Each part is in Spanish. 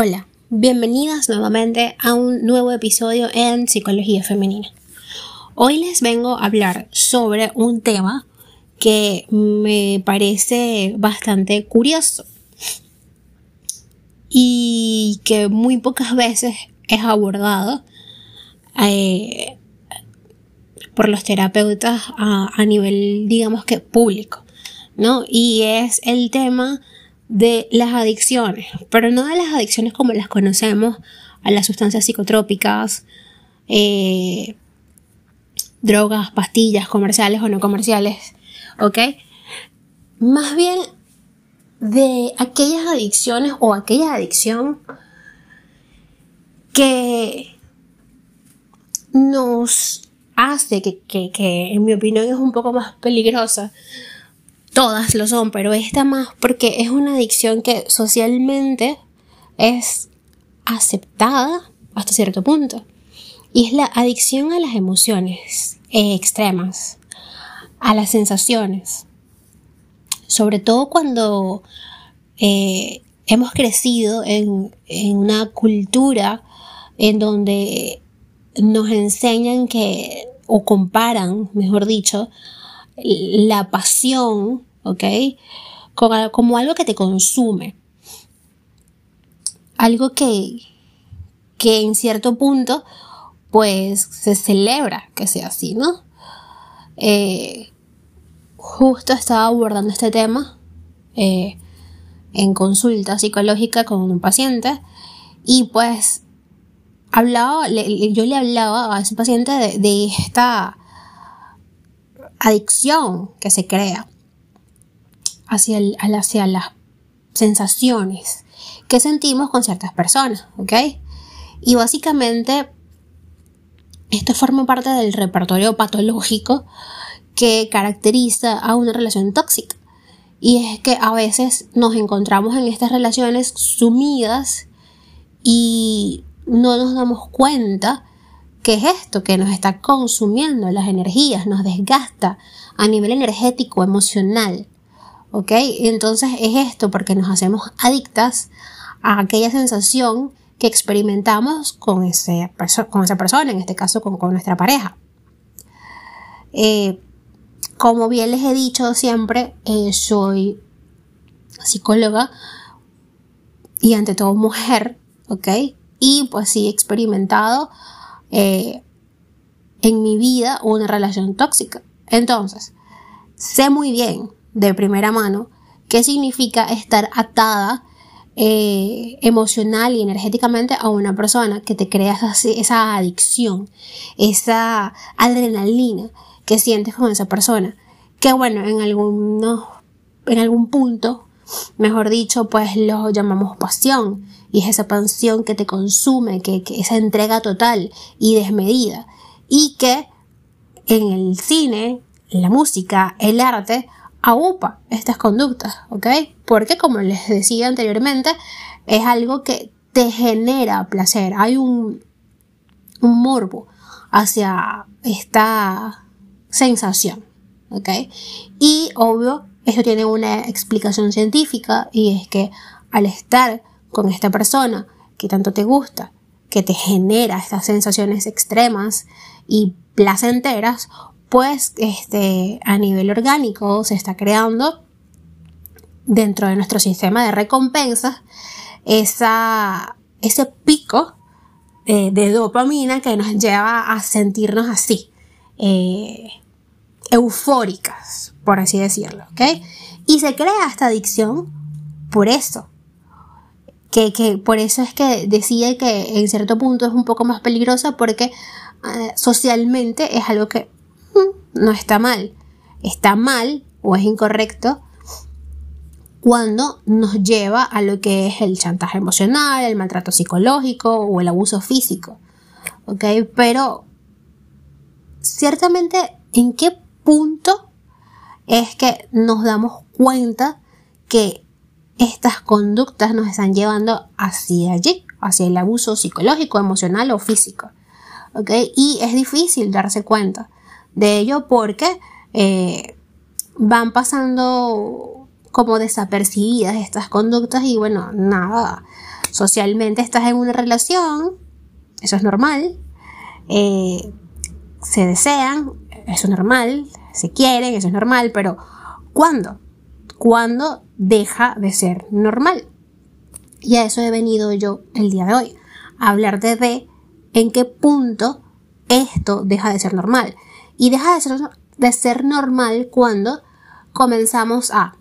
Hola, bienvenidas nuevamente a un nuevo episodio en Psicología Femenina. Hoy les vengo a hablar sobre un tema que me parece bastante curioso y que muy pocas veces es abordado eh, por los terapeutas a, a nivel, digamos que público, ¿no? Y es el tema de las adicciones, pero no de las adicciones como las conocemos a las sustancias psicotrópicas, eh, drogas, pastillas comerciales o no comerciales, ¿ok? Más bien de aquellas adicciones o aquella adicción que nos hace, que, que en mi opinión es un poco más peligrosa, todas lo son, pero esta más porque es una adicción que socialmente es aceptada hasta cierto punto. Y es la adicción a las emociones extremas, a las sensaciones. Sobre todo cuando eh, hemos crecido en, en una cultura en donde nos enseñan que, o comparan, mejor dicho, la pasión ¿ok? Como, algo que te consume. Algo que, que en cierto punto, pues se celebra que sea así, ¿no? Eh, justo estaba abordando este tema eh, en consulta psicológica con un paciente y pues hablaba, yo le hablaba a ese paciente de, de, esta adicción que se crea hacia, hacia las sensaciones que sentimos con ciertas personas, ¿ok? Y básicamente esto forma parte del repertorio patológico que caracteriza a una relación tóxica. Y es que a veces nos encontramos en estas relaciones sumidas y no nos damos cuenta que es esto que nos está consumiendo las energías, nos desgasta a nivel energético, emocional. ¿ok? Entonces es esto porque nos hacemos adictas a aquella sensación que experimentamos con, ese, con esa persona, en este caso con, nuestra pareja. Eh, como bien les he dicho siempre, eh, soy psicóloga y ante todo mujer, ¿ok? Y pues sí he experimentado eh, en mi vida una relación tóxica. Entonces, sé muy bien de primera mano qué significa estar atada eh, emocional y energéticamente a una persona que te crea esa, adicción, esa adrenalina que sientes con esa persona. Que bueno, en algunos, en algún punto, mejor dicho, pues lo llamamos pasión. Y es esa pasión que te consume, que, que esa entrega total y desmedida. Y que en el cine, la música, el arte, aupa estas conductas, ¿ok? Porque como les decía anteriormente, es algo que te genera placer, hay un, un morbo hacia esta sensación, ¿ok? Y obvio, esto tiene una explicación científica y es que al estar con esta persona que tanto te gusta, que te genera estas sensaciones extremas y placenteras, pues este, a nivel orgánico se está creando dentro de nuestro sistema de recompensas esa, ese pico eh, de dopamina que nos lleva a sentirnos así, eh, eufóricas, por así decirlo. Y se crea esta adicción por eso. Que, que, por eso es que decía que en cierto punto es un poco más peligrosa porque eh, socialmente es algo que no está mal. Está mal o es incorrecto cuando nos lleva a lo que es el chantaje emocional, el maltrato psicológico o el abuso físico. ¿Ok? Pero ciertamente, ¿en qué punto es que nos damos cuenta que estas conductas nos están llevando hacia allí, hacia el abuso psicológico, emocional o físico? ¿Ok? Y es difícil darse cuenta de ello porque eh, van pasando como desapercibidas estas conductas y bueno, nada, socialmente estás en una relación, eso es normal, eh, se desean, eso es normal, se quieren, eso es normal, pero ¿cuándo? ¿Cuándo deja de ser normal? Y a eso he venido yo el día de hoy, a hablar de en qué punto esto deja de ser normal. Y deja de ser, de ser normal cuando comenzamos a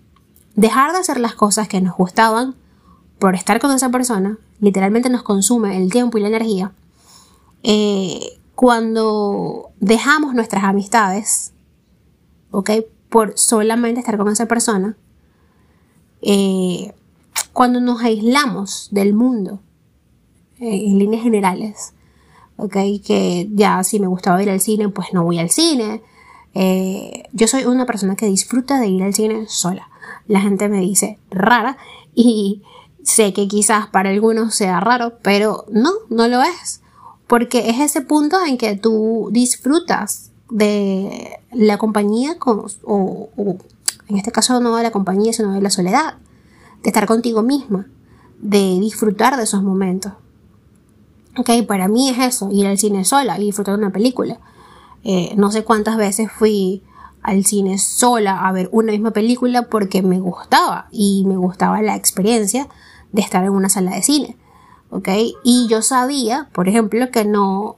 dejar de hacer las cosas que nos gustaban por estar con esa persona, literalmente nos consume el tiempo y la energía. Eh, cuando dejamos nuestras amistades, ¿ok? Por solamente estar con esa persona, eh, cuando nos aislamos del mundo, eh, en líneas generales, ¿ok? Que ya si me gustaba ir al cine, pues no voy al cine. yo soy una persona que disfruta de ir al cine sola la gente me dice rara y sé que quizás para algunos sea raro, pero no, no lo es. Porque es ese punto en que tú disfrutas de la compañía o, en este caso no de la compañía, sino de la soledad, de estar contigo misma, de disfrutar de esos momentos. Ok, para mí es eso, ir al cine sola y disfrutar de una película. Eh, no sé cuántas veces fui al cine sola a ver una misma película porque me gustaba y me gustaba la experiencia de estar en una sala de cine. ¿Ok? Y yo sabía, por ejemplo, que no,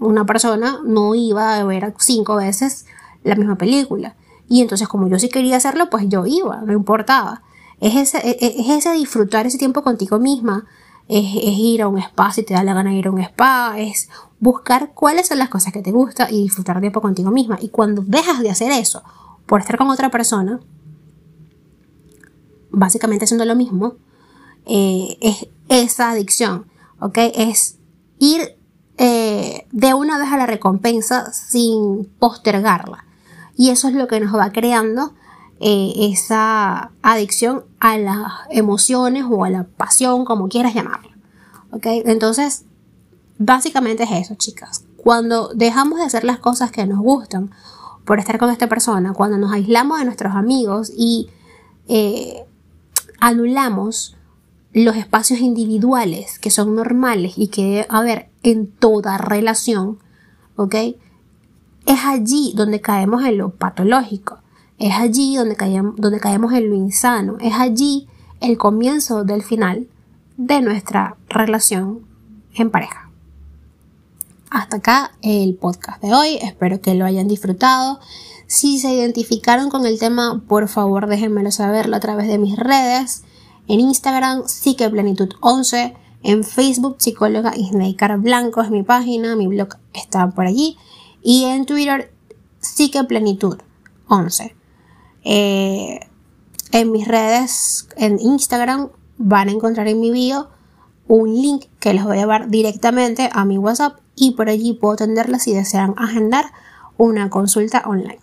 una persona no iba a ver cinco veces la misma película. Y entonces como yo sí quería hacerlo, pues yo iba, no importaba. Es ese, es ese disfrutar ese tiempo contigo misma, es, ir a un spa si te da la gana de ir a un spa, es buscar cuáles son las cosas que te gustan y disfrutar tiempo contigo misma. Y cuando dejas de hacer eso por estar con otra persona, básicamente haciendo lo mismo, eh, es esa adicción, ¿ok? Es ir eh, de una vez a la recompensa sin postergarla. Y eso es lo que nos va creando eh, esa adicción a las emociones o a la pasión, como quieras llamarlo. ¿Ok? Entonces, básicamente es eso, chicas. Cuando dejamos de hacer las cosas que nos gustan por estar con esta persona, cuando nos aislamos de nuestros amigos y eh, anulamos los espacios individuales que son normales y que debe haber en toda relación, ¿ok? Es allí donde caemos en lo patológico. Es allí donde caemos, donde caemos en lo insano. Es allí el comienzo del final de nuestra relación en pareja. Hasta acá el podcast de hoy. Espero que lo hayan disfrutado. Si se identificaron con el tema, por favor déjenmelo saberlo a través de mis redes. En Instagram, Psiqueplenitud 11. En Facebook, psicóloga Isneikar Blanco es mi página. Mi blog está por allí. Y en Twitter, Psiqueplenitud 11. Eh, en mis redes, en Instagram, van a encontrar en mi bio un link que les voy a llevar directamente a mi WhatsApp y por allí puedo atenderla si desean agendar una consulta online.